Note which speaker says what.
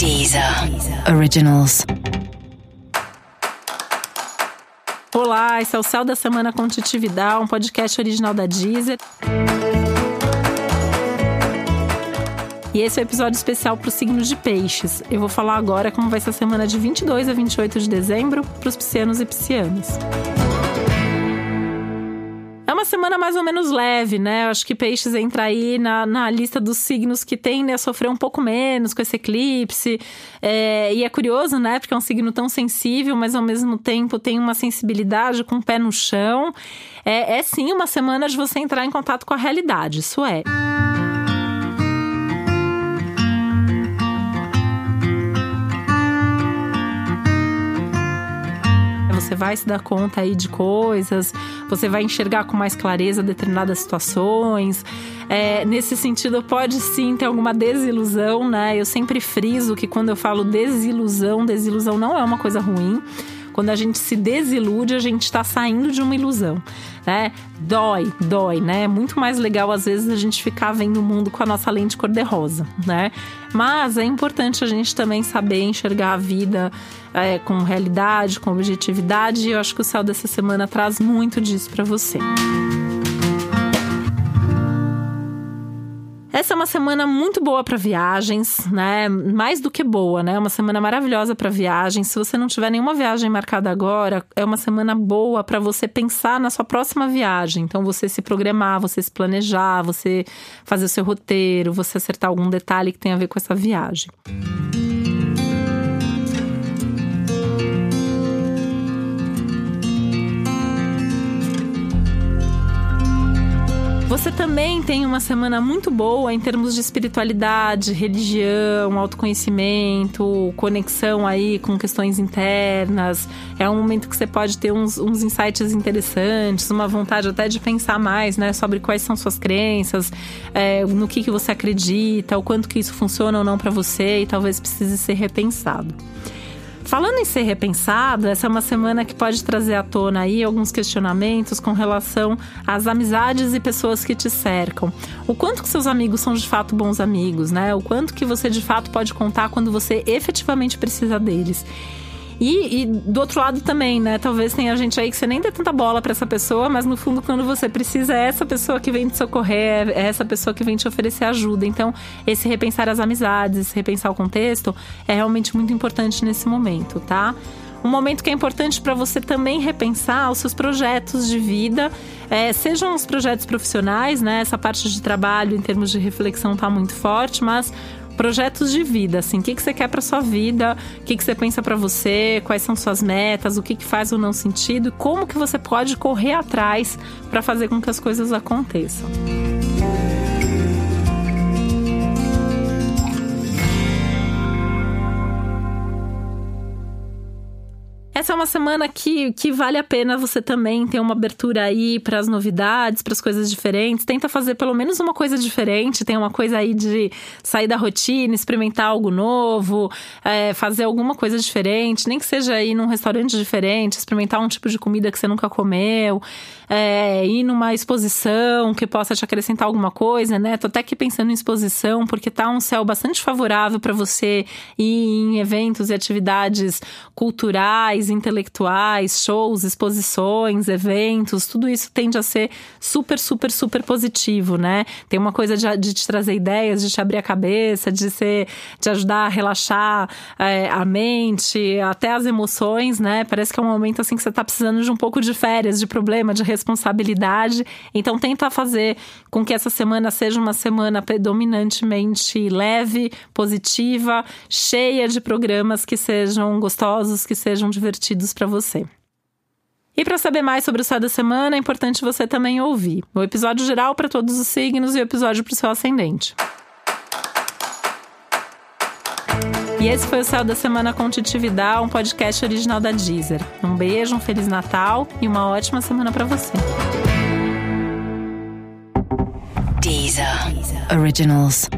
Speaker 1: Deezer Originals.
Speaker 2: Olá, esse é o Céu da Semana com Titividade, um podcast original da Deezer. E esse é o um episódio especial para o signo de peixes. Eu vou falar agora como vai ser a semana de 22 a 28 de dezembro para os piscianos e piscianas semana mais ou menos leve, né? Acho que Peixes entra aí na, na lista dos signos que tendem a sofrer um pouco menos com esse eclipse. É, e é curioso, né? Porque é um signo tão sensível, mas ao mesmo tempo tem uma sensibilidade com o pé no chão. É, é sim uma semana de você entrar em contato com a realidade, isso é. você vai se dar conta aí de coisas, você vai enxergar com mais clareza determinadas situações. É, nesse sentido, pode sim ter alguma desilusão, né? Eu sempre friso que quando eu falo desilusão, desilusão não é uma coisa ruim. Quando a gente se desilude, a gente está saindo de uma ilusão, né? Dói, dói, né? É muito mais legal às vezes a gente ficar vendo o mundo com a nossa lente cor-de-rosa, né? Mas é importante a gente também saber enxergar a vida é, com realidade, com objetividade. E eu acho que o céu dessa semana traz muito disso para você. Essa é uma semana muito boa para viagens, né? Mais do que boa, né? Uma semana maravilhosa para viagens. Se você não tiver nenhuma viagem marcada agora, é uma semana boa para você pensar na sua próxima viagem. Então, você se programar, você se planejar, você fazer o seu roteiro, você acertar algum detalhe que tem a ver com essa viagem. Você também tem uma semana muito boa em termos de espiritualidade, religião, autoconhecimento, conexão aí com questões internas. É um momento que você pode ter uns, uns insights interessantes, uma vontade até de pensar mais, né, sobre quais são suas crenças, é, no que, que você acredita, o quanto que isso funciona ou não para você e talvez precise ser repensado. Falando em ser repensado, essa é uma semana que pode trazer à tona aí alguns questionamentos com relação às amizades e pessoas que te cercam. O quanto que seus amigos são de fato bons amigos, né? O quanto que você de fato pode contar quando você efetivamente precisa deles. E, e, do outro lado também, né? Talvez tenha gente aí que você nem dê tanta bola para essa pessoa, mas no fundo, quando você precisa, é essa pessoa que vem te socorrer, é essa pessoa que vem te oferecer ajuda. Então, esse repensar as amizades, esse repensar o contexto é realmente muito importante nesse momento, tá? um momento que é importante para você também repensar os seus projetos de vida, é, sejam os projetos profissionais, né? Essa parte de trabalho em termos de reflexão está muito forte, mas projetos de vida, assim, o que, que você quer para sua vida, o que, que você pensa para você, quais são suas metas, o que, que faz ou não sentido como que você pode correr atrás para fazer com que as coisas aconteçam. Essa é uma semana que, que vale a pena você também ter uma abertura aí para as novidades, para as coisas diferentes. Tenta fazer pelo menos uma coisa diferente. Tem uma coisa aí de sair da rotina, experimentar algo novo, é, fazer alguma coisa diferente, nem que seja ir num restaurante diferente, experimentar um tipo de comida que você nunca comeu, é, ir numa exposição que possa te acrescentar alguma coisa, né? Tô até aqui pensando em exposição, porque tá um céu bastante favorável para você ir em eventos e atividades culturais intelectuais, shows, exposições, eventos, tudo isso tende a ser super, super, super positivo, né? Tem uma coisa de, de te trazer ideias, de te abrir a cabeça, de ser, de ajudar a relaxar é, a mente, até as emoções, né? Parece que é um momento assim que você tá precisando de um pouco de férias, de problema, de responsabilidade. Então tenta fazer com que essa semana seja uma semana predominantemente leve, positiva, cheia de programas que sejam gostosos, que sejam divertidos divertidos para você. E para saber mais sobre o céu da semana, é importante você também ouvir o episódio geral para todos os signos e o episódio para o seu ascendente. E esse foi o Céu da Semana com Titividade, um podcast original da Deezer. Um beijo, um Feliz Natal e uma ótima semana para você.
Speaker 1: Deezer. Originals.